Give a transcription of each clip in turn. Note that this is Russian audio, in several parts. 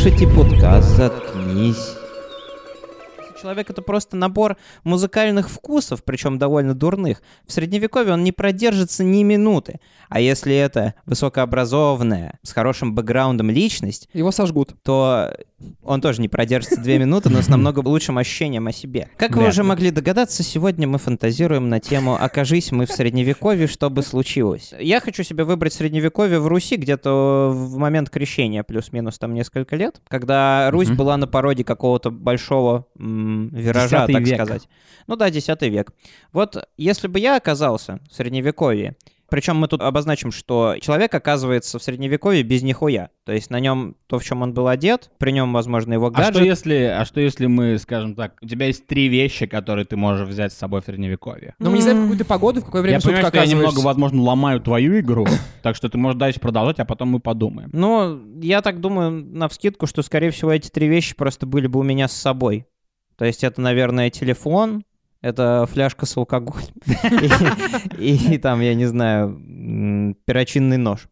слушаете подкаст «Заткнись». Человек — это просто набор музыкальных вкусов, причем довольно дурных. В Средневековье он не продержится ни минуты. А если это высокообразованная, с хорошим бэкграундом личность, Его сожгут. то он тоже не продержится две минуты, но с намного лучшим ощущением о себе. Как вы уже ли. могли догадаться, сегодня мы фантазируем на тему «Окажись мы в Средневековье, что бы случилось?». Я хочу себе выбрать Средневековье в Руси где-то в момент крещения, плюс-минус там несколько лет, когда Русь была на породе какого-то большого м, виража, так век. сказать. Ну да, X век. Вот если бы я оказался в Средневековье, причем мы тут обозначим, что человек оказывается в Средневековье без нихуя. То есть на нем то, в чем он был одет, при нем, возможно, его А гаджет. что если, а что если мы, скажем так, у тебя есть три вещи, которые ты можешь взять с собой в средневековье? Но мы не знаем, в какую ты погоду, в какое время Я суток понимаю, что я немного, возможно, ломаю твою игру, так что ты можешь дальше продолжать, а потом мы подумаем. Ну, я так думаю, на вскидку, что, скорее всего, эти три вещи просто были бы у меня с собой. То есть это, наверное, телефон, это фляжка с алкоголем и, там, я не знаю, перочинный нож,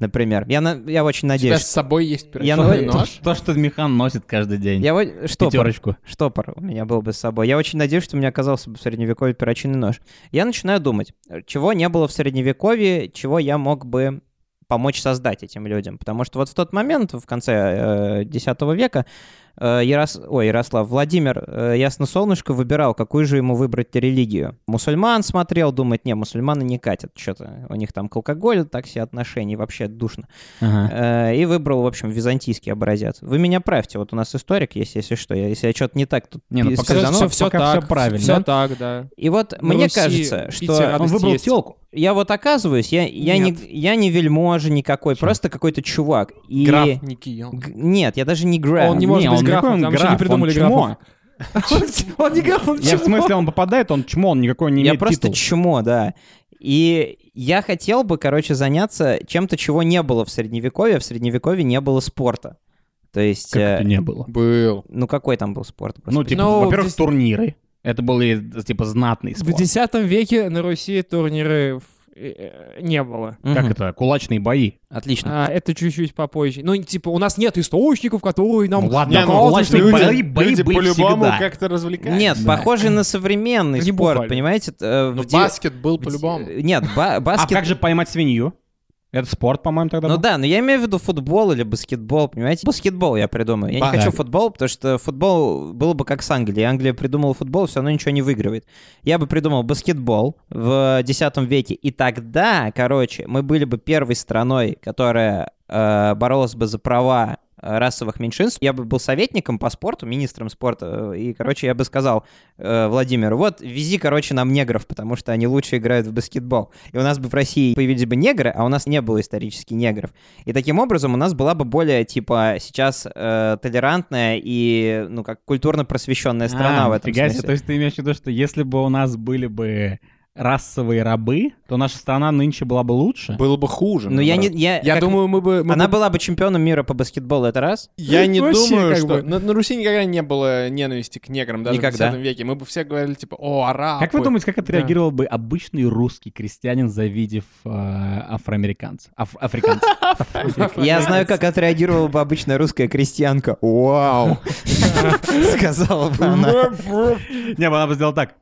например. Я, на- я очень У тебя с надеюсь. собой есть Я перочинный на- нож? То, что Михан носит каждый день. Я вот штопор, Пятерочку. штопор у меня был бы с собой. Я очень надеюсь, что у меня оказался бы в средневековье перочинный нож. Я начинаю думать, чего не было в средневековье, чего я мог бы помочь создать этим людям. Потому что вот в тот момент, в конце э, X века, Ярос... Ой, Ярослав, Владимир э, Ясносолнышко выбирал, какую же ему выбрать религию. Мусульман смотрел, думает, не, мусульманы не катят, что-то у них там к алкоголю так все отношения, вообще душно. Ага. Э, и выбрал, в общем, византийский образец. Вы меня правьте, вот у нас историк есть, если что. Если я что-то не так тут Не, ну пока сказанул. всё- все, пока так, всё правильно. Все так, да. И вот На мне Руси кажется, что Он выбрал есть. телку. я вот оказываюсь, я, я, не, я не вельможа никакой, Чё? просто какой-то чувак. И... Граф Никион. Г- Нет, я даже не граф. Он не может быть он какой он там еще не граф, придумали он чмо. Он не граф, он Я в смысле, он попадает, он чмо, он никакой не Я имеет просто титул. чмо, да. И я хотел бы, короче, заняться чем-то, чего не было в Средневековье. В Средневековье не было спорта. То есть, Как э, это не было? Был. ну какой там был спорт? Ну, господи? типа, Ну, во-первых, здесь- турниры. Это были, типа, знатный В спорт. X веке на Руси турниры в- э, не было. Как это? Кулачные бои. Отлично. А, это чуть-чуть попозже. Ну, типа, у нас нет источников, которые нам Ну ладно, Не, ну, кулачные что бои- люди- бои люди были по-любому всегда. как-то развлекались. Нет, Да. похожий на современный Не спорт, понимаете? Э, в Ну, де- баскет был по-любому. Нет, ба- А баскет... как же поймать свинью? Это спорт, по-моему, тогда Ну был? да, но я имею в виду футбол или баскетбол, понимаете? Баскетбол я придумаю. Я Ба- не хочу футбол, потому что футбол было бы как с Англией. Англия придумала футбол, все равно ничего не выигрывает. Я бы придумал баскетбол в X веке, и тогда, короче, мы были бы первой страной, которая э, боролась бы за права расовых меньшинств. Я бы был советником по спорту, министром спорта, э, и, короче, я бы сказал э, Владимиру, вот, вези, короче, нам негров, потому что они лучше играют в баскетбол. И у нас бы в России появились бы негры, а у нас не было исторически негров. И таким образом у нас была бы более, типа, сейчас э, толерантная и, ну, как культурно просвещенная страна А, в этом нифига себе. смысле. То есть ты имеешь в виду, что если бы у нас были бы расовые рабы, то наша страна нынче была бы лучше? Было бы хуже. Ну, я не... Я, Я как- думаю, мы бы... мы Она бы- была бы чемпионом мира по баскетболу, это раз. Я не Вообще думаю, как что... бы. На, на Руси никогда не было ненависти к неграм, даже Никогда. в X веке. Мы бы все говорили, типа, о, арабы. Как вы думаете, как Да. отреагировал бы обычный русский крестьянин, завидев э, афроамериканца? Аф- африканца. Я знаю, как отреагировала бы обычная русская крестьянка. Вау! Сказала бы она. Не, она бы сделала так.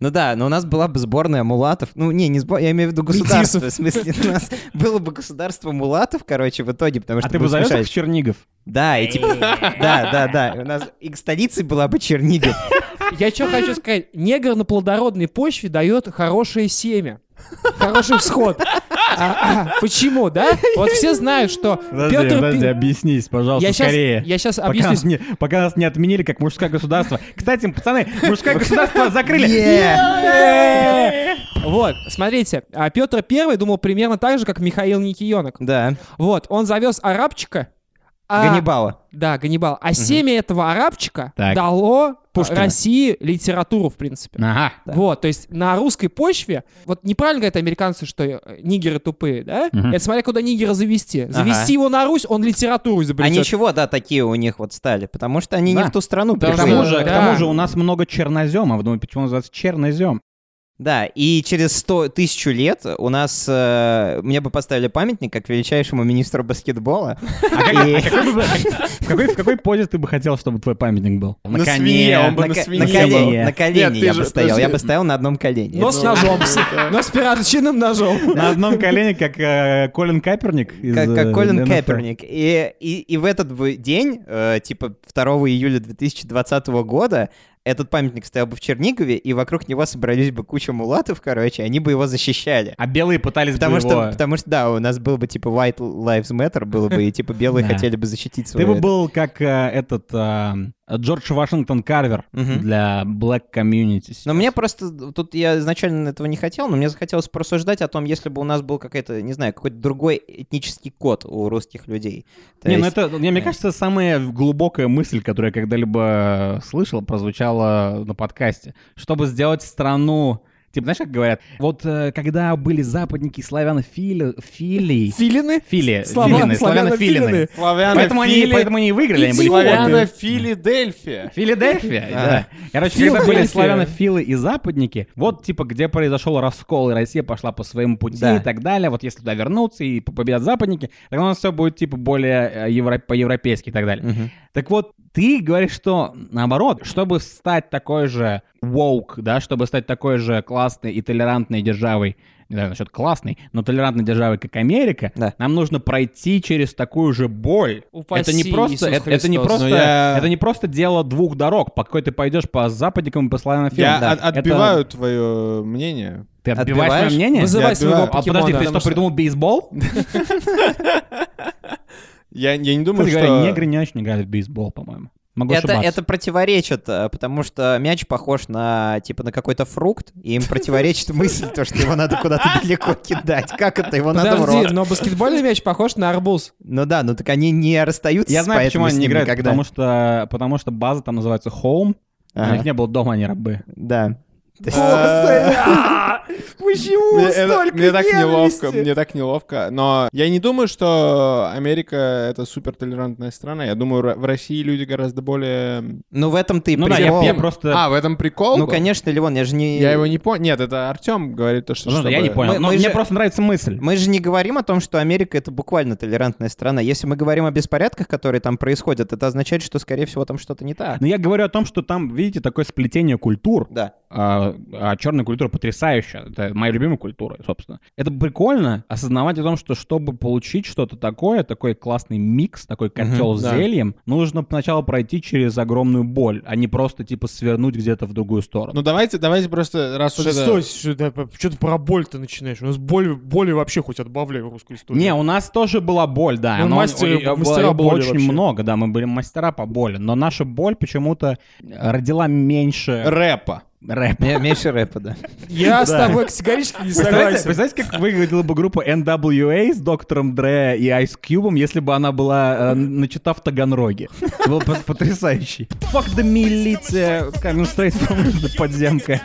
А. Ну да, но у нас была бы сборная мулатов. Ну, не, не сборная, я имею в виду государство. В смысле, у нас было бы государство мулатов, короче, в итоге, потому А что... ты бы завез их в Чернигов? Да, и типа... Да, да, да. У нас и столицей была бы Чернигов. Я что хочу сказать. Негр на плодородной почве дает хорошее семя. Хороший всход. А, а, почему, да? Вот все знают, что Подожди, Петр подожди, объяснись, пожалуйста, Я сейчас, скорее. я сейчас Пока объясню. нас, не, пока нас не отменили как мужское государство. Кстати, пацаны, мужское государство закрыли. Вот, смотрите, а Петр Первый думал примерно так же, как Михаил Никионок. Да, Вот, он завез арабчика. А- Ганнибала. Да, Ганнибал. А семя этого арабчика Так. дало Пушкина. России литературу, в принципе. Ага. Да. Вот, то есть на русской почве, вот неправильно говорят американцы, что э, нигеры тупые, да? Мгм. Это смотря куда нигера завести. Завести его на Русь, он литературу А изобретет. ничего, да, такие у них вот стали, потому что они не Да. в ту страну Да, К пришли. тому, же, к Да. тому же у нас много черноземов. Думаю, почему называется чернозем? Да, и через 100 тысячу лет у нас... э, мне бы поставили памятник как величайшему министру баскетбола. А а в какой позе ты бы хотел, чтобы твой памятник был? На свинье, он бы На свинье на колени, я бы стоял. Я бы стоял на одном колене. Но с Это- ножом. Но с перочинным ножом. На одном колене, как э, Колин Каперник. Как, э, Колин NFL. Кэперник. И, в этот день, э, типа 2 июля 2020 года, этот памятник стоял бы в Чернигове, и вокруг него собрались бы куча мулатов, короче, они бы его защищали. А белые пытались Потому бы что, его... потому что, да, у нас был бы типа White Lives Matter, было бы, и типа белые хотели бы защитить Ты свою... бы был как э, этот э, Джордж Вашингтон Карвер для Black Community. Но мне просто, тут я изначально этого не хотел, но мне захотелось порассуждать о том, если бы у нас был какой-то, не знаю, какой-то другой этнический код у русских людей. То Не, ну есть- это, мне, мне э, кажется, самая глубокая мысль, которую я когда-либо слышал, прозвучала на подкасте. Чтобы сделать страну... Типа, знаешь, как говорят? Вот э, когда были западники славянофили... Фили... Филины? Фили... Слава- филины, славянофилины. Славянофили. Поэтому они, поэтому они и выиграли, они были Славяно филины. Филадельфия. Филадельфия, А. да. Короче, когда были славянофилы и западники, вот типа где произошел раскол, и Россия пошла по своему пути и так далее. Вот если туда вернуться и победят западники, тогда у нас все будет типа более э, евро- по-европейски и так далее. Так вот, ты говоришь, что наоборот, чтобы стать такой же woke, да, чтобы стать такой же классной и толерантной державой, не знаю насчет классной, но толерантной державой, как Америка, Да. нам нужно пройти через такую же боль. Упаси, это не просто, Иисус это, это не просто, Но я- это не просто дело двух дорог, по какой ты пойдешь по западникам и по славянофилам. Я Да. от- отбиваю твое мнение. Ты отбиваешь мое Отбиваешь? мнение? Вызывай Я своего отбиваю. А покемона. подожди, ты что- придумал бейсбол? Я, я не думаю, Кстати что... говоря, негры не очень играют в бейсбол, по-моему. Могу Это, ошибаться. это противоречит, э, потому что мяч похож на, типа, на какой-то фрукт, и им противоречит мысль, то, что его надо куда-то далеко кидать. Как это? Его надо в Подожди, рот. но баскетбольный мяч похож на арбуз. Ну да, ну так они не расстаются Я знаю, почему они не играют, никогда. потому что, потому что база там называется Home, а у них не было дома, они рабы. Да. Почему Мне, это- мне так неловко, мне так неловко. Но я не думаю, что Америка это супер толерантная страна. Я думаю, в России люди гораздо более. Ну в этом ты Ну да, я, прикол. я просто... А, в этом прикол? Ну, был? конечно, Левон, я же не... Я его не понял. Нет, это Артем говорит то, что. Ну, я чтобы- не понял. Мы- но мы мне же- просто нравится мысль. Мы же не говорим о том, что Америка это буквально толерантная страна. Если мы говорим о беспорядках, которые там происходят, это означает, что, скорее всего, там что-то не так. Но я говорю о том, что там, видите, такое сплетение культур. Да. А, а черная культура потрясающая. Это моя любимая культура, собственно. Это прикольно осознавать о том, что чтобы получить что-то такое, такой классный микс, такой котел с да. зельем, нужно сначала пройти через огромную боль, а не просто типа свернуть где-то в другую сторону. Ну давайте, давайте просто раз уже. Стой, что ты про боль ты начинаешь? У нас боль, боли вообще хоть отбавляй в русскую историю. Не, у нас тоже была боль, да. Мы но было- мастера было боли очень вообще. много, да, мы были мастера по боли. Но наша боль почему-то родила меньше рэпа. Рэпа. Ме- Меньше рэпа, да. Я с тобой категорически не согласен. представляете, как выглядела бы группа NWA с доктором Дре и Ice Cube, если бы она была э, начата в Таганроге? Это Было бы потрясающе. Fuck the милиция, from the подземка.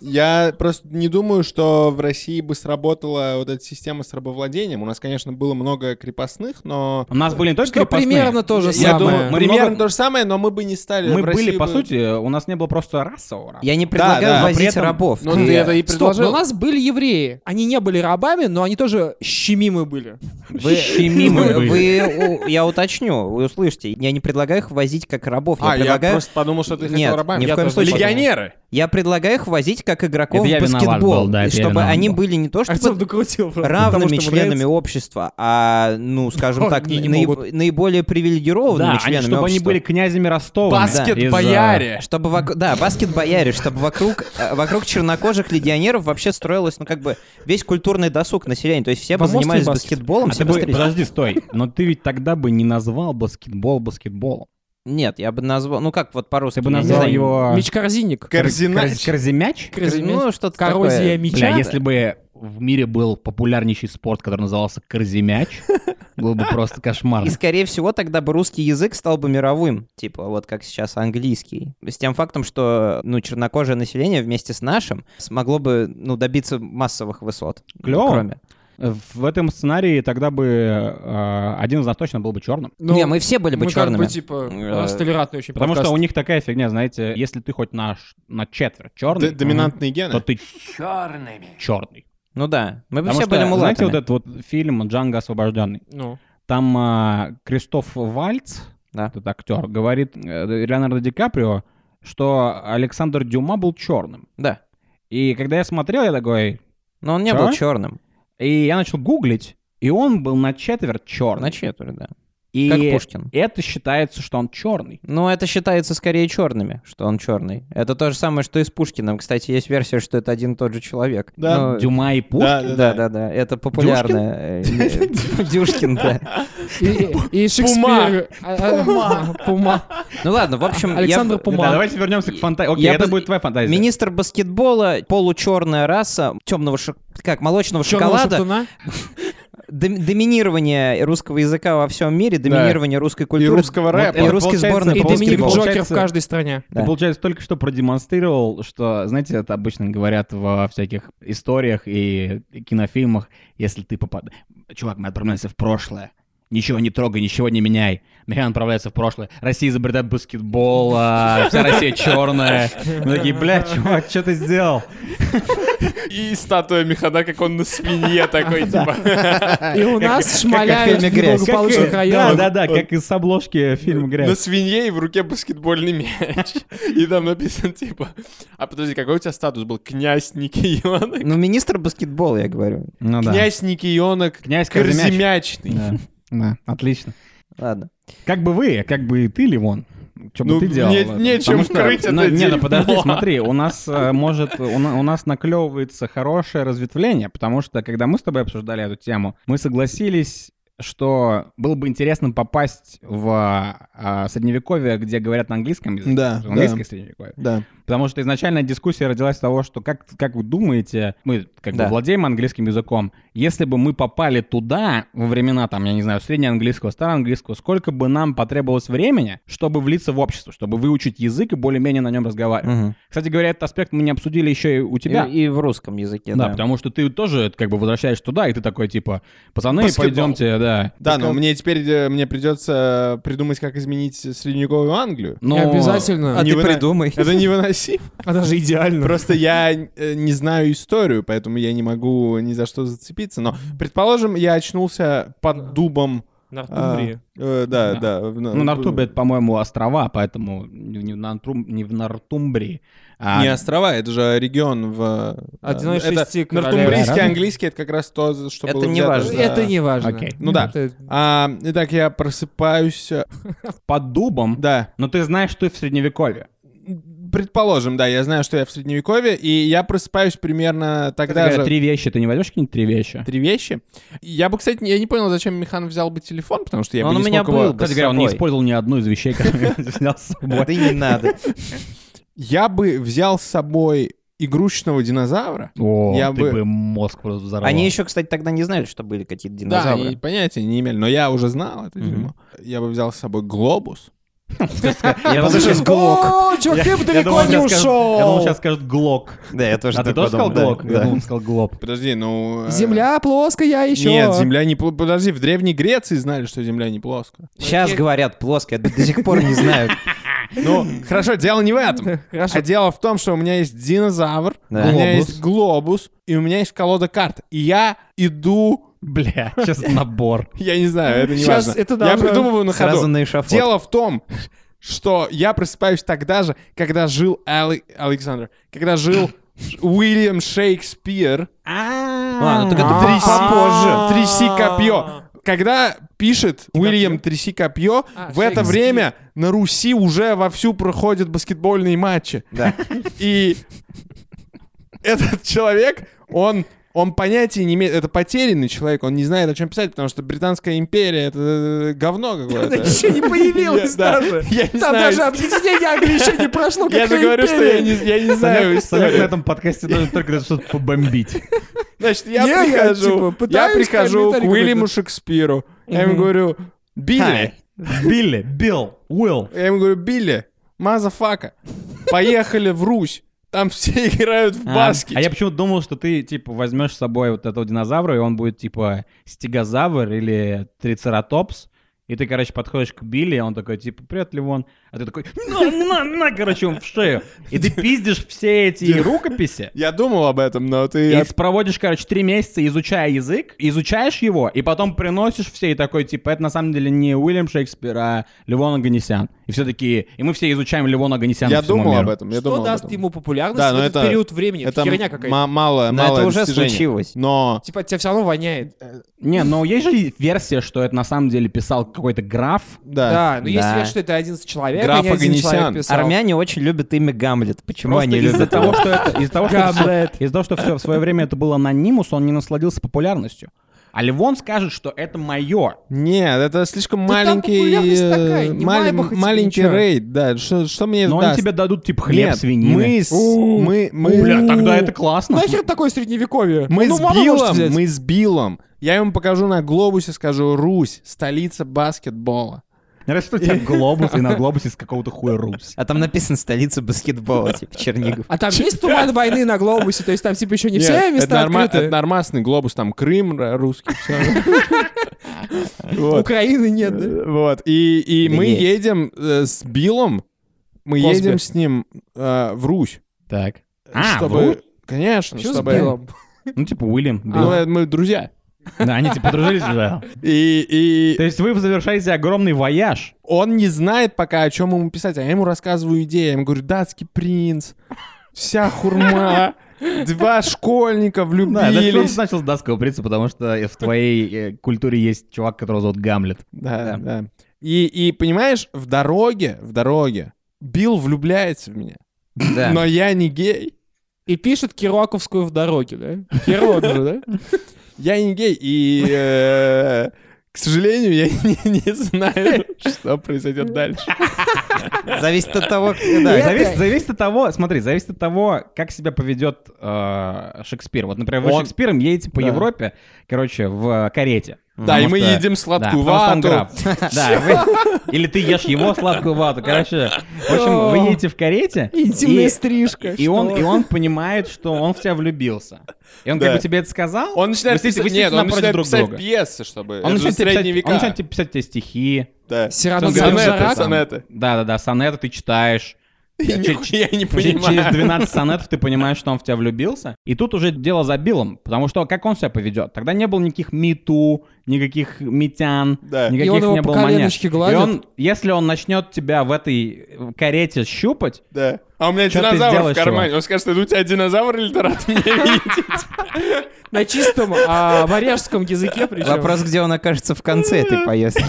Я просто не думаю, что в России бы сработала вот эта система с рабовладением. У нас, конечно, было много крепостных, но... У нас были не только Что крепостные. примерно то же Я самое. думаю, Мы примерно много- то же самое, но мы бы не стали... Мы в были, России по бы- сути, у нас не было просто расового раба. Я не предлагаю да, но возить этом- рабов. Ну, Ты- это и Стоп, но предложил. у нас были евреи. Они не были рабами, но они тоже щемимы были. Вы, Щемимы вы- были. вы- у- я уточню, вы услышите. Я не предлагаю их возить как рабов. Я А, я просто подумал, что ты хотел Нет, рабами. ни в Я коем случае. Легионеры. Я предлагаю их возить как игроков Это в баскетбол, был, да, чтобы они был. были не то Артем чтобы докрутил. потому равными что ему членами нравится. общества, а, ну, скажем так, наиб- могут. наиболее привилегированными Да, они, членами чтобы они общества. были князями Ростова. Баскет-бояре. Чтобы вок- да, баскет-бояре, чтобы вокруг, э, вокруг чернокожих легионеров вообще строилось, ну, как бы, весь культурный досуг населения. То есть все бы занимались баскетболом, А все ты бы подожди, стой. Но ты ведь тогда бы не назвал баскетбол баскетболом. Нет, я бы назвал, ну, как вот по-русски. Ты бы назвал знаю. его... Меч-корзинник. Корзинач. Корз- Корзимяч? Ну, что-то Коррозия такое. меча. Бля, если бы в мире был популярнейший спорт, который назывался корзимяч, был бы просто кошмар. И, скорее всего, тогда бы русский язык стал бы мировым, типа вот как сейчас английский. С тем фактом, что, ну, чернокожее население вместе с нашим смогло бы, ну, добиться массовых высот. Клёво. Кроме. В этом сценарии тогда бы э, один из нас точно был бы черным. Ну, Не, мы все были бы мы как черными. бы, типа, у нас Э, толерантный очень Потому что подкаст. у них такая фигня, знаете, если ты хоть на, ш- на четверть черный, Д- Доминантные гены. то ты черный. Ну да, мы бы Потому все что, были знаете, мулатами. вот этот вот фильм «Джанго освобожденный», Ну, там а, Кристоф Вальц, Да. этот актер, говорит э, Леонардо Ди Каприо, что Александр Дюма был черным. Да. И когда я смотрел, я такой... Но он не Чё? был черным. И я начал гуглить, и он был на четверть черный. На четверть, да. И Как Пушкин. это считается, что он черный. Ну, это считается скорее черными, что он черный. Это то же самое, что и с Пушкиным. Кстати, есть версия, что это один и тот же человек. Да. Ну, Дюма и Пушкин? Да, да, да. Это популярно. Э, Дюшкин, да. и, Шекспир... а, а, Пума. Ну ладно, в общем, Александр Пума. Да, давайте вернемся к фантазии. Окей, Я это будет твоя фантазия. Министр баскетбола, получерная раса, темного шок- как молочного шоколада, доминирование русского языка во всем мире, доминирование русской И культуры русского рэпа. и Вот русской получается, сборной И Доминик. Джокер в каждой стране. Ты, Да. получается, только что продемонстрировал, что, знаете, это обычно говорят во всяких историях и кинофильмах, если ты попадаешь... Чувак, мы отправляемся в прошлое. Ничего не трогай, ничего не меняй. Механ отправляется в прошлое. Россия изобретает баскетбол, а вся Россия черная. Мы такие, блядь, чувак, что ты сделал? И статуя Механа, как он на свинье такой, типа. И у нас шмаляют в благополучных Да, районах. да, да, как из обложки фильма На «Грязь». свинье и в руке баскетбольный мяч. И там написано, типа... А подожди, какой у тебя статус был? Князь Никионок? Ну, министр баскетбола, я говорю. Ну. Князь Никионок Князь Корземяч. Корземячный. Да, отлично. Ладно. Как бы вы, как бы ты, Ливон, что бы Ну, ты делал? не- нечем что- крыть это ну, Не, ну подожди, смотри, у нас э, может, у, на- у нас наклевывается хорошее разветвление, потому что, когда мы с тобой обсуждали эту тему, мы согласились, что было бы интересно попасть в а, средневековье, где говорят на английском языке. Да, в английское да. средневековье. Да. Потому что изначально дискуссия родилась с того, что как, как вы думаете, мы как бы Да. владеем английским языком, если бы мы попали туда во времена, там, я не знаю, среднеанглийского, староанглийского, сколько бы нам потребовалось времени, чтобы влиться в общество, чтобы выучить язык и более-менее на нем разговаривать. Мгм. Кстати говоря, этот аспект мы не обсудили еще и у тебя. И, и в русском языке, да, да. потому что ты тоже как бы возвращаешься туда, и ты такой типа, пацаны, Баскетбол. пойдемте, да. Да, но мне теперь э, мне придется придумать, как изменить средневековую Англию. Но- Не обязательно. А Не ты выно- придумай. Это невыносимо. А даже идеально. Просто я э, не знаю историю, поэтому я не могу ни за что зацепиться. Но, предположим, я очнулся под дубом. Нортумбрии. а, э, да, Да. да. в- Ну, Нортумбрия, это, по-моему, острова, поэтому не не в, Нортум- не в Нортумбрии. А- Не острова, это же регион в... э, Один из это шести Нортумбрийский королевств. английский, это как раз то, что Это было не важно. за- Это не важно. Окей. Ну да. Это- А, итак, я просыпаюсь... э, под дубом, Да, но ты знаешь, что ты в средневековье. предположим, да, я знаю, что я в Средневековье, и я просыпаюсь примерно тогда же... три вещи, ты не возьмешь какие-нибудь три вещи? Три вещи. Я бы, кстати, я не понял, зачем Михан взял бы телефон, потому что я Он бы у не меня смог его- был. Кстати с говоря, он не использовал ни одну из вещей, которые я взял с собой. Да и не надо. Я бы взял с собой игрушечного динозавра. О, Я ты бы- бы мозг просто взорвал. Они еще, кстати, тогда не знали, что были какие-то Да, динозавры. они понятия не имели, но я уже знал это дерьмо. Я бы взял с собой глобус. Я сейчас- Глок. О, чувак, ты бы я далеко не скажут- Я думал, ушел. сейчас скажут глок. Да, я тоже А ты тоже сказал глок? да, Я думал, сказал глоб. Подожди, ну... э, Земля плоская еще. Нет, земля не... пл- Подожди, в Древней Греции знали, что земля не плоская. Сейчас говорят плоская, до до сих пор не знают. Ну, хорошо, дело не в этом. Хорошо. А дело в том, что у меня есть динозавр, у меня есть глобус, и у меня есть колода карт. И я иду... Бля, сейчас набор. Я не знаю, это не Щас важно. это Я придумываю на ходу. Сразу на эшафот. Дело в том, что я просыпаюсь тогда же, когда жил Али- Александр, когда жил Уильям Шекспир. А, ну так это Тряси, А-а-а. тряси копье. Когда пишет Уильям «Тряси копье», А, в это время на Руси уже вовсю проходят баскетбольные матчи. Да. И этот человек, он, он понятия не имеет, это потерянный человек, он не знает, о чем писать, потому что Британская империя — это э, говно Она какое-то. еще не появилась даже. Там даже объединение Англии еще не прошло, Я же говорю, что я не, знаю Санек на историю. этом подкасте должен только что-то побомбить. Значит, я Не, я, прихожу, типа, я прихожу к Уильяму какой-то. Шекспиру. Я ему говорю, Билли. Билли, Билл, Уилл. Я ему говорю, Билли, мазафака, поехали в Русь. Там все играют в А, баскет. А я почему-то думал, что ты, типа, возьмешь с собой вот этого динозавра, и он будет, типа, стегозавр или трицератопс, и ты, короче, подходишь к Билли, он такой, типа, привет, Ливон. А ты такой, на, на, на, короче, он в шею. И ты пиздишь все эти рукописи, Я думал об этом, но ты... и проводишь, короче, три месяца, изучая язык, изучаешь его, и потом приносишь все, и такой, типа, это на самом деле не Уильям Шекспир, а Левон Аганесян. И все такие, и мы все изучаем Левона Аганесяна Я всему думал миру. об этом, я Что думал об даст этом. ему популярность Да, в но этот это- период времени? Это, Это херня какая-то. ма- мало, Но мало это уже достижение. случилось. Но Типа, тебя все равно воняет. Не, но есть же версия, что это на самом деле писал какой-то граф, да. Да, но есть Да. версия, что это 11 человек, Граф а не один Оганесян. человек писал. Армяне очень любят имя Гамлет. Почему Просто они из-за любят того, его? что это, из-за того, что это всё- Гамлет. из-за того, что все в свое время это был анонимус, он не насладился популярностью. А Ливон скажет, что это мое. Нет, это слишком Да маленький, э, такая, не и маленький ничего. рейд, да. Что, что мне Но это они даст? тебе дадут типа хлеб, Нет, свинины. Мы, с, мы, мы, Бля, тогда это классно. Нахер такое средневековье? мы ну, с Биллом, мы с Биллом. Я ему покажу на глобусе, скажу Русь, столица баскетбола. Мне нравится, что у тебя глобус, и на глобусе с какого-то хуя Русь. А там написано столица баскетбола, типа Чернигов. А там есть туман войны на глобусе? То есть там типа еще не все места открыты? это нормасный глобус, там Крым русский. Украины нет, да? Вот. И, мы едем э, с Биллом, мы едем с ним э, в Русь. Так. А, чтобы... Конечно, чтобы... Ну, типа Уильям. Ну, э, мы друзья. Да, они типа подружились уже. И, То и есть вы завершаете огромный вояж. он не знает пока, о чем ему писать, а я ему рассказываю идеи. Я ему говорю, датский принц, вся хурма, два школьника Да, даже он влюбились. начал с датского принца, потому что в твоей э, культуре есть чувак, которого зовут Гамлет. Да, да. И, и понимаешь, в дороге, в дороге Билл влюбляется в меня. Да. Но я не гей. И пишет Керуаковскую в дороге, да? Керуак же, да? Я не гей. И, э, к сожалению, я не, не знаю, что произойдет дальше. Зависит от того, да. Зависит, зависит от того, смотри, зависит от того, как себя поведет э, Шекспир. Вот, например, вы Он- Шекспиром едете по Да. Европе, короче, в карете. Да, и мы что- едим сладкую вату. Да, вы- или ты ешь его сладкую вату. Короче, в общем, вы едете в карете, Интимная и- стрижка. и он, и он понимает, что он в тебя влюбился. И он Да. как бы тебе это сказал. Он начинает писать, нет, он начинает друг писать друга. пьесы, чтобы... Он начинает, тебе писать, средние века. он начинает тебе писать тебе стихи. Да. Сонеты, сонеты. Да-да-да, сонеты ты читаешь. Я не понимаю. Через 12 сонетов ты понимаешь, что он в тебя влюбился. И тут уже дело за Биллом, потому что как он себя поведет? Тогда не было никаких миту, никаких митян, Да. никаких И он его не было коленочке И он, если он начнет тебя в этой карете щупать, Да. А у меня Чё динозавр в кармане. Он скажет, это у тебя динозавр или рад меня видеть? На чистом а, варяжском языке причем. Вопрос, где он окажется в конце этой поездки.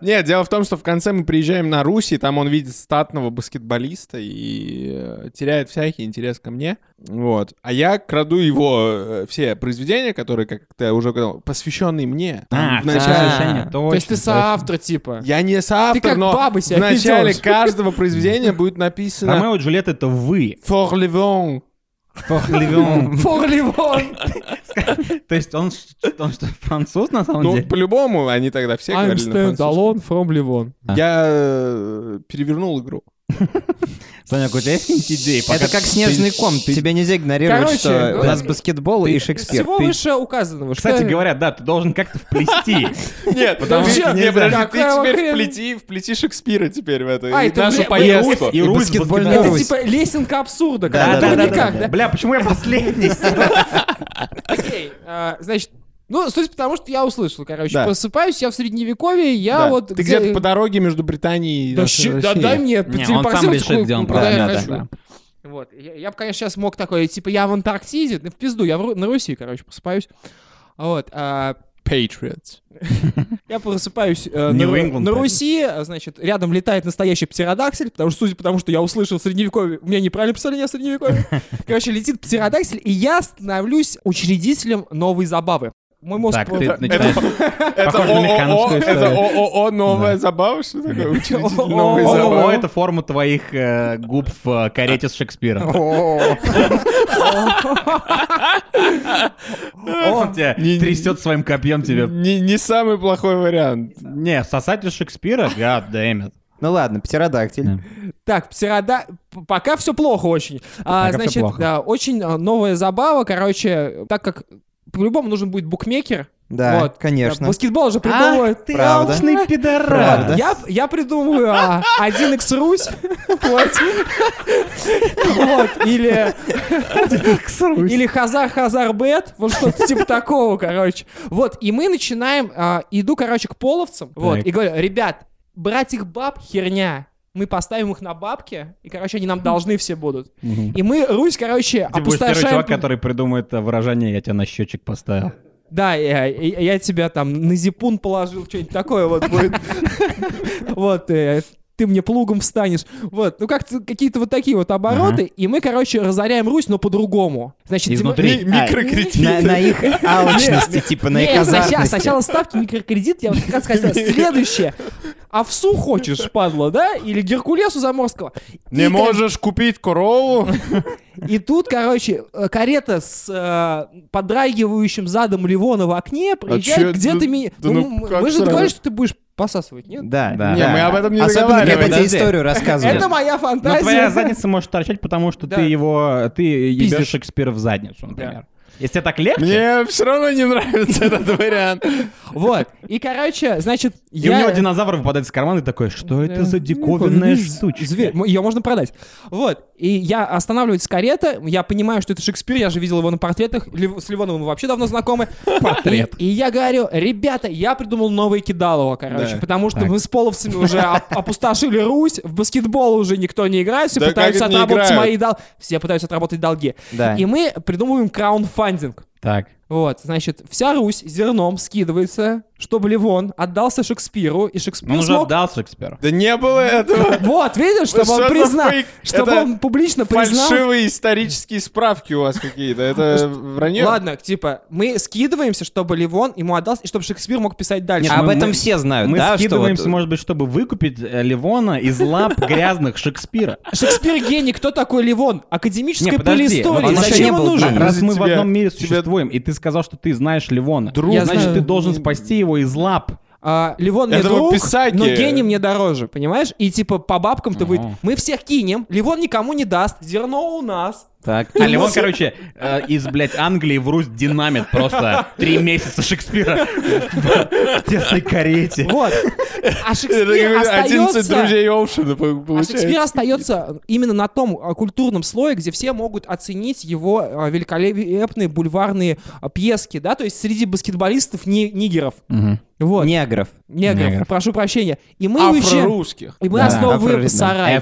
Нет, дело в том, что в конце мы приезжаем на Русь, и там он видит статного баскетболиста и э, теряет всякий интерес ко мне. Вот. А я краду его э, все произведения, которые, как ты уже говорил, посвященные мне. А, в начале- совершенно, То есть ты соавтор, типа. Я не соавтор, но в начале каждого произведения будет написано Ромео и Джульетта это вы. «For le vent». Форливон. То есть он, он что, француз на самом Ну, деле? по-любому, они тогда все I'm говорили на from Ливон. Я э, перевернул игру. Саня, у тебя есть какие-нибудь идеи? Это как снежный ком. Тебя нельзя игнорировать, что у нас баскетбол и Шекспир. Всего выше указанного. Кстати говоря, да, ты должен как-то вплести. Нет, Потому что ты теперь вплети, вплети Шекспира теперь в это. И нашу поездку. И Русь баскетбольная баскетбол. Это типа лесенка абсурда. Да, да, да? Бля, почему я последний? Окей, а, значит, ну, суть потому, что я услышал, короче, Да. просыпаюсь я в средневековье, я Да. вот... Ты где-то по дороге между Бри타нией и Да, щи- да Россией. дай мне Не, он сам телепортироваться решит, где он куда я правильно, хочу. да, Вот. Я, я бы, конечно, сейчас мог такой, типа, я в Антарктиде, ну, в пизду, я в Ру- на Руси, короче, просыпаюсь. Вот. а, Patriots. я просыпаюсь э, на, England, на да. Руси, значит, рядом летает настоящий птеродаксель, потому что, судя по тому, что я услышал в Средневековье, у меня неправильное представление о Средневековье. Короче, летит птеродаксель, и я становлюсь учредителем новой забавы. Мой мозг... Так, ты начинаешь... Это ООО. ООО новая забава, что такое? Учредитель ООО. новой О, забавы. это форма твоих э, губ в э, карете с Шекспиром. Он тебя трясет своим копьем тебе. Не, не самый плохой вариант. Не, сосать из Шекспира? God damn it. Ну ладно, птеродактиль. Да. Так, птерода... Пока все плохо очень. А, Пока всё значит, плохо. да, очень а, новая забава. Короче, так как по-любому нужен будет букмекер. Да, вот, конечно. Баскетбол же придумывают. ты Правда. алчный пидорас. Правда. Я, я придумываю а, 1x Русь. Вот. Или, или Хазар Хазар Бет. Вот что-то типа такого, короче. Вот, и мы начинаем, а, иду, короче, к половцам. Вот, и говорю, ребят, брать их баб херня. Мы поставим их на бабки, и, короче, они нам должны все будут. И мы, Русь, короче, Ты будешь первый опустошаем... чувак, который придумает выражение «я тебя на счетчик поставил». Да, я, я- я тебя там на зипун положил, что-нибудь такое вот будет. Вот, э, ты мне плугом встанешь. Вот, ну как какие-то вот такие вот обороты, и мы, короче, разоряем Русь, но по-другому. Значит, Дима- Изнутри. Ми- Микрокредиты. На, на их алчности, типа, на их азартности. сначала ставки микрокредит, я вот как раз хотел. Следующее. Овсу хочешь, падла, да? Или Геркулесу Заморского? И Не как- можешь купить корову? И тут, короче, э, карета с э, подрагивающим задом Ливона в окне проезжает чё- где-то да- меня... да Ну, ну мы как мы же договорились, что ты будешь посасывать, нет? Да, Да. Не, мы об этом не Особенно, когда договаривались. тебе историю рассказывали. Это моя Но фантазия. твоя задница может торчать, потому что Да. ты его, ты ебешь. Шекспира в задницу, например. Если тебе так легче, Мне все равно не нравится этот вариант. Вот. И, короче, значит, и я... у него динозавр выпадает из кармана и такой, что это за Э, диковинная ну, штучка? Зверь. Ее можно продать. Вот. И я останавливается карета, я понимаю, что это Шекспир, я же видел его на портретах, с Ливоновым мы вообще давно знакомы. Портрет. И, и я говорю, ребята, я придумал новое кидалово, короче, Да. потому что Так. мы с половцами уже оп- опустошили Русь, в баскетбол уже никто не играет, все Да пытаются отработать мои долги. Все пытаются отработать долги. Да. И мы придумываем краунфандинг. Так. Вот, значит, вся Русь зерном скидывается, чтобы Ливон отдался Шекспиру, и Шекспир Он уже смог отдал Шекспиру. Да не было этого. вот, видишь, чтобы Что он признал, чтобы он публично признал. Фальшивые исторические справки у вас какие-то. Это вранье? Ладно, типа, мы скидываемся, чтобы Ливон ему отдался, и чтобы Шекспир мог писать дальше. А об этом все знают, Мы скидываемся, вот- может быть, чтобы выкупить э, Ливона из лап грязных Шекспира. Шекспир гений, кто такой Ливон? Академическая пылеистория. вот Зачем он нужен? гений. Раз мы в одном мире существуем, и ты сказал, что ты знаешь Ливона, Друг. Я значит, знаю. ты должен спасти его из лап. А, Ливон мне друг, писаки. но гений мне дороже, понимаешь? И типа по бабкам-то вы... Ага. Мы всех кинем, Ливон никому не даст, зерно у нас. Так. А Ливон, короче, э, из, блядь, Англии в Русь динамит просто три месяца Шекспира в, в тесной карете. Вот. А Шекспир как 11 остается... друзей Оушена А получается. Шекспир остается именно на том а, культурном слое, где все могут оценить его а, великолепные бульварные а, пьески, да, то есть среди баскетболистов ни- нигеров. Мгм. Вот. Негров. Негров, Негров. прошу прощения. И мы. Афро-русских. И мы Да, основываем сарай.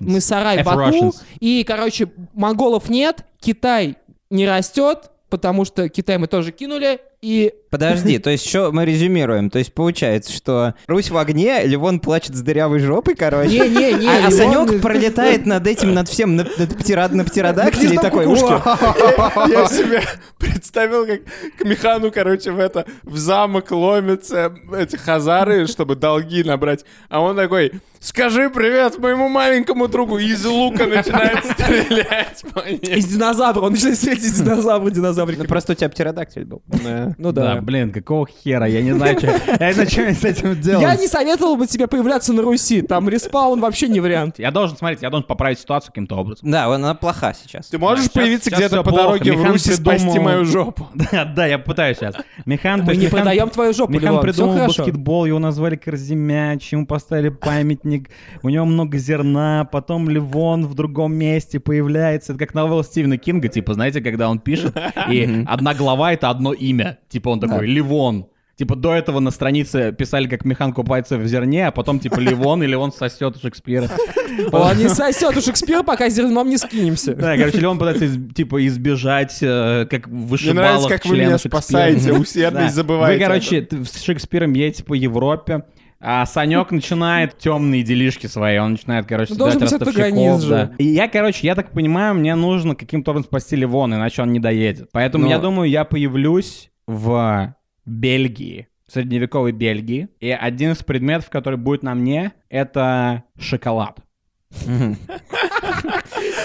Мы сарай Баку. И, короче, монголов нет, Китай не растет, потому что Китай мы тоже кинули. И Подожди, то есть что мы резюмируем? То есть получается, что Русь в огне, Ливон плачет с дырявой жопой, короче. Не-не-не, А, а Ливон- Санек пролетает над этим, над всем, над, над, птерод- на птеродактиле и такой... кукушки. «О, Я себе представил, как к механу, короче, в это, в замок ломятся эти хазары, чтобы долги набрать. А он такой, скажи привет моему маленькому другу. Из лука начинает стрелять из динозавра, он начинает стрелять из динозавра, динозаврика. Ну просто у тебя птеродактиль был. Ну Да, да. блин, какого хера? Я не знаю, что я с этим делать. Я не советовал бы тебе появляться на Руси, там респаун вообще не вариант. Я должен, смотреть, я должен поправить ситуацию каким-то образом. Да, она плоха сейчас. Ты можешь появиться где-то по дороге в Руси спасти мою жопу? Да, да, я пытаюсь сейчас. Механ, Мы не продаем твою жопу, Механ придумал баскетбол, его назвали Корзимяч, ему поставили памятник, у него много зерна, потом Ливон в другом месте появляется. Это как новелла Стивена Кинга, типа, знаете, когда он пишет, и одна глава — это одно имя. Типа он такой, Ливон. Типа до этого на странице писали, как Механ купается в зерне, а потом типа Ливон, или он сосет у Шекспира. Он не сосет у Шекспира, пока зерном не скинемся. Да, короче, Ливон пытается типа избежать, э, как Мне вышибалов нравится, как вы меня спасаете, усердность Да. забываете. Вы, короче, с Шекспиром едете по Европе, а Санек начинает темные делишки свои, он начинает, короче, Ну, должен собирать быть ростовщиков, же. да. И я, короче, я так понимаю, мне нужно каким-то образом спасти Ливона, иначе он не доедет. Поэтому Ну. я думаю, я появлюсь в Бельгии, в средневековой Бельгии, и один из предметов, который будет на мне, это шоколад.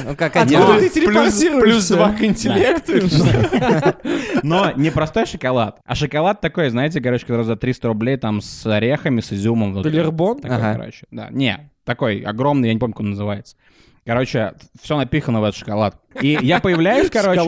Ну как Откуда один. ты Плюс, телепортируешься? плюс два к интеллекту. Но не простой шоколад, а шоколад такой, знаете, короче, который за 300 рублей там с орехами, с изюмом. Долербон? Такой, Ага. короче, да. Не, Такой огромный, я не помню, как он называется. Короче, все напихано в этот шоколад. И я появляюсь, короче,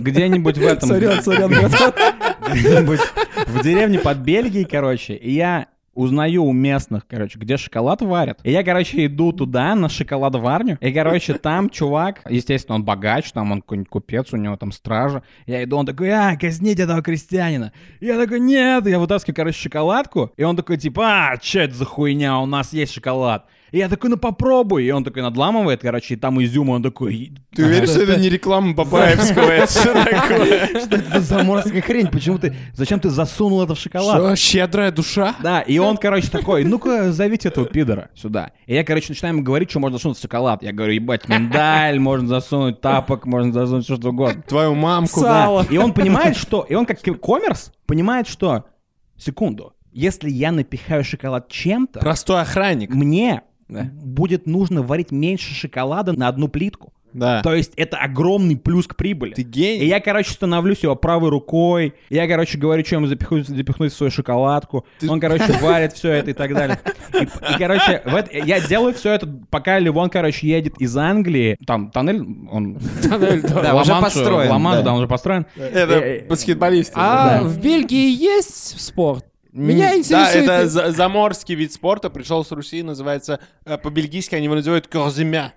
где-нибудь в этом... Сорян, сорян, где-нибудь в деревне под Бельгией, короче, и я узнаю у местных, короче, где шоколад варят. И я, короче, иду туда, на шоколадварню, и, короче, там чувак, естественно, он богач, там он какой-нибудь купец, у него там стража. Я иду, он такой, а, казните этого крестьянина. Я такой, нет, я вытаскиваю, короче, шоколадку, и он такой, типа, а, что это за хуйня, у нас есть шоколад. И я такой, ну попробуй. И он такой надламывает, короче, и там изюм, и он такой... Ты уверен, что это не реклама Бабаевского? Это что такое? Что это за заморская хрень? Почему ты... Зачем ты засунул это в шоколад? Что, щедрая душа? Да, и он, короче, такой, ну-ка, зовите этого пидора сюда. И я, короче, начинаю ему говорить, что можно засунуть в шоколад. Я говорю, ебать, миндаль, можно засунуть тапок, можно засунуть все что угодно. Твою мамку. Да. Сало. И он понимает, что... И он как коммерс понимает, что... Секунду. Если я напихаю шоколад чем-то, Простой охранник. мне будет нужно варить меньше шоколада на одну плитку. Да. То есть это огромный плюс к прибыли. Ты И гений. я, короче, становлюсь его правой рукой. Я, короче, говорю, что ему запихнуть, запихнуть в свою шоколадку. Он, короче, варит все это и так далее. И, и, короче, в это- я делаю все это, пока Ливон, короче, едет из Англии. Там тоннель, он... Да, уже построен, Ла-Маншу, да. да, он уже построен. Это баскетболист. А Да. в Бельгии есть спорт? Меня Да, интересует... это за- заморский вид спорта, пришел с Руси, называется, э, по-бельгийски они его называют корземя.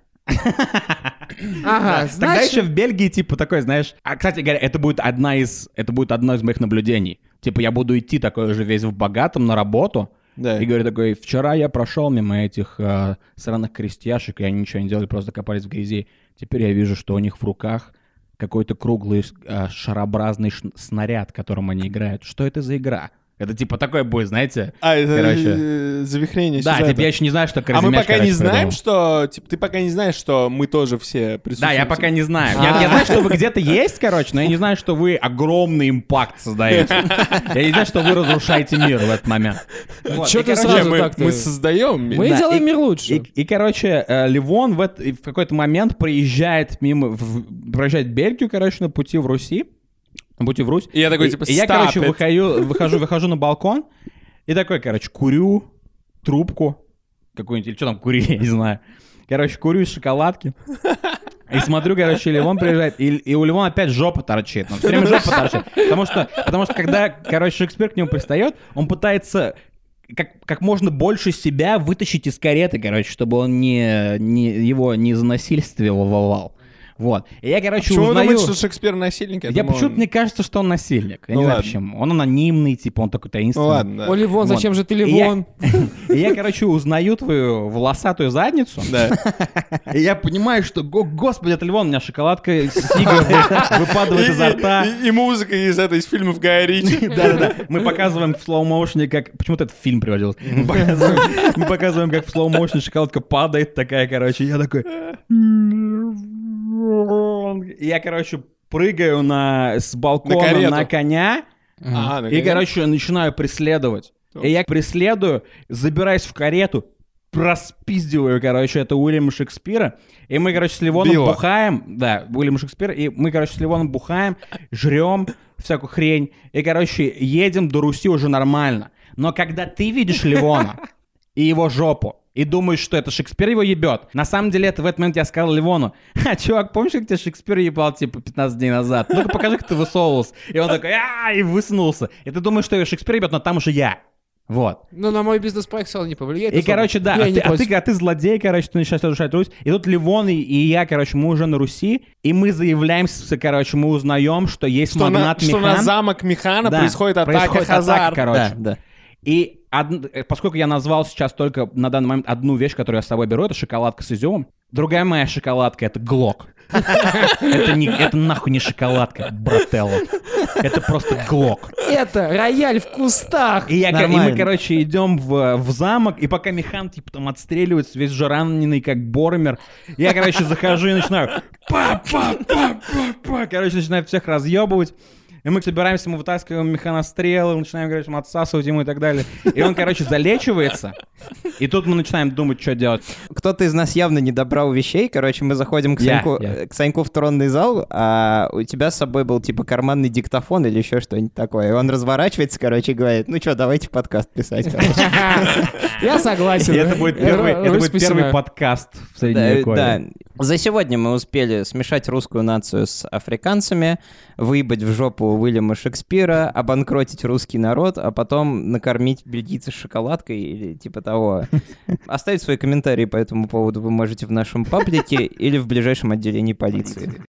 Ага, Тогда значит... еще в Бельгии, типа, такой, знаешь... А, кстати говоря, это будет одна из... Это будет одно из моих наблюдений. Типа, я буду идти такой же весь в богатом на работу, Да. И говорю такой, вчера я прошел мимо этих э, сраных крестьяшек, и они ничего не делали, просто копались в грязи. Теперь я вижу, что у них в руках какой-то круглый э, шарообразный ш- снаряд, которым они играют. Что это за игра? Это типа такое будет, знаете? А, это Короче. э, завихрение Да, сюжета. типа я еще не знаю, что А мы пока короче, не знаем, придумал. что... Типа, ты пока не знаешь, что мы тоже все Да, присутствуем. я пока не знаю. Я, я знаю, что вы где-то есть, короче, но я не знаю, что вы огромный импакт создаете. Я не знаю, что вы разрушаете мир в этот момент. Вот, Чё и, ты короче, сразу мы, так-то? мы создаем мир. Мы Да, делаем и- мир лучше. И, и, короче, э, Ливон в, эт- в какой-то момент проезжает мимо, в- проезжает Бельгию, короче, на пути в Руси, на пути в Русь. И я такой, типа, и я, «Stop короче, it». выхожу, выхожу, выхожу на балкон и такой, короче, курю трубку какую-нибудь, или что там курить, я не знаю. Короче, курю из шоколадки. И смотрю, короче, Ливон приезжает, и, и у Ливона опять жопа торчит. Он все время жопа торчит. Потому что, потому что когда, короче, Шекспир к нему пристает, он пытается как, как можно больше себя вытащить из кареты, короче, чтобы он не, не его не занасильствовал. Вот. И я, короче, Почему вы узнаю... думаете, что Шекспир насильник? Я думаю, почему-то он- мне кажется, что он насильник. Я Ну не знаю ладно. почему. Он анонимный, типа, он такой Ну таинственный. ладно, да. О, Ливон, Вот. зачем же ты я- Ливон? И я, короче, узнаю твою волосатую задницу. Да. И я понимаю, что, го- господи, это Ливон, у меня шоколадка вы- выпадает изо рта. И, музыка из этой из фильмов Гая Ричи. Да-да-да. Мы показываем в слоу-моушене, как... Почему-то этот фильм приводился. Мы показываем, мы показываем, как в слоу-моушене шоколадка падает такая, короче. Я такой... Я, короче, прыгаю на, с балкона карету. на коня. А, И, наконец. короче, начинаю преследовать. И я преследую, забираюсь в карету, проспиздиваю, короче, это Уильяма Шекспира. И мы, короче, с Ливоном Билла. бухаем. Да, Уильям Шекспир. И мы, короче, с Ливоном бухаем, жрем всякую хрень. И, короче, едем до Руси уже нормально. Но когда ты видишь Ливона и его жопу, и думаешь, что это Шекспир его ебет. На самом деле, это в этот момент я сказал Ливону, а, чувак, помнишь, как тебя Шекспир ебал, типа, 15 дней назад? Ну-ка покажи, как ты высовывался. И он такой, а и высунулся. И ты думаешь, что его Шекспир ебет, но там уже я. Вот. Ну, на мой бизнес-проект все равно не повлияет. И, короче, да, а ты, а, ты, а ты злодей, короче, ты начинаешь разрушать Русь. И тут Ливон и, и я, короче, мы уже на Руси, и мы заявляемся, короче, мы узнаем, что есть Что на, магнат что на Михан. замок Механа Да, происходит атака происходит Хазар. атака, короче. Да, да. И од- поскольку я назвал сейчас только на данный момент одну вещь, которую я с собой беру, это шоколадка с изюмом. Другая моя шоколадка — это глок. Это, не, это нахуй не шоколадка, брателло. Это просто глок. Это рояль в кустах. И, я, и мы, короче, идем в, в замок, и пока механ, типа, там отстреливается, весь же раненый, как Бормер, я, короче, захожу и начинаю па па па па па короче, начинаю всех разъебывать. И мы собираемся, мы вытаскиваем механострелы, начинаем, говорить, отсасывать ему и так далее. И он, короче, залечивается. И тут мы начинаем думать, что делать. Кто-то из нас явно не добрал вещей. Короче, мы заходим к Я, Саньку, я. к Саньку в тронный зал, а у тебя с собой был типа карманный диктофон или еще что-нибудь такое. И он разворачивается, короче, и говорит, ну что, давайте подкаст писать. короче». Я согласен. Это будет первый, это Русь будет первый посевная. подкаст в Средневековье. да. За сегодня мы успели смешать русскую нацию с африканцами, выебать в жопу Уильяма Шекспира, обанкротить русский народ, а потом накормить бельгийцев шоколадкой или типа того. Оставить свои комментарии по этому поводу вы можете в нашем паблике или в ближайшем отделении полиции.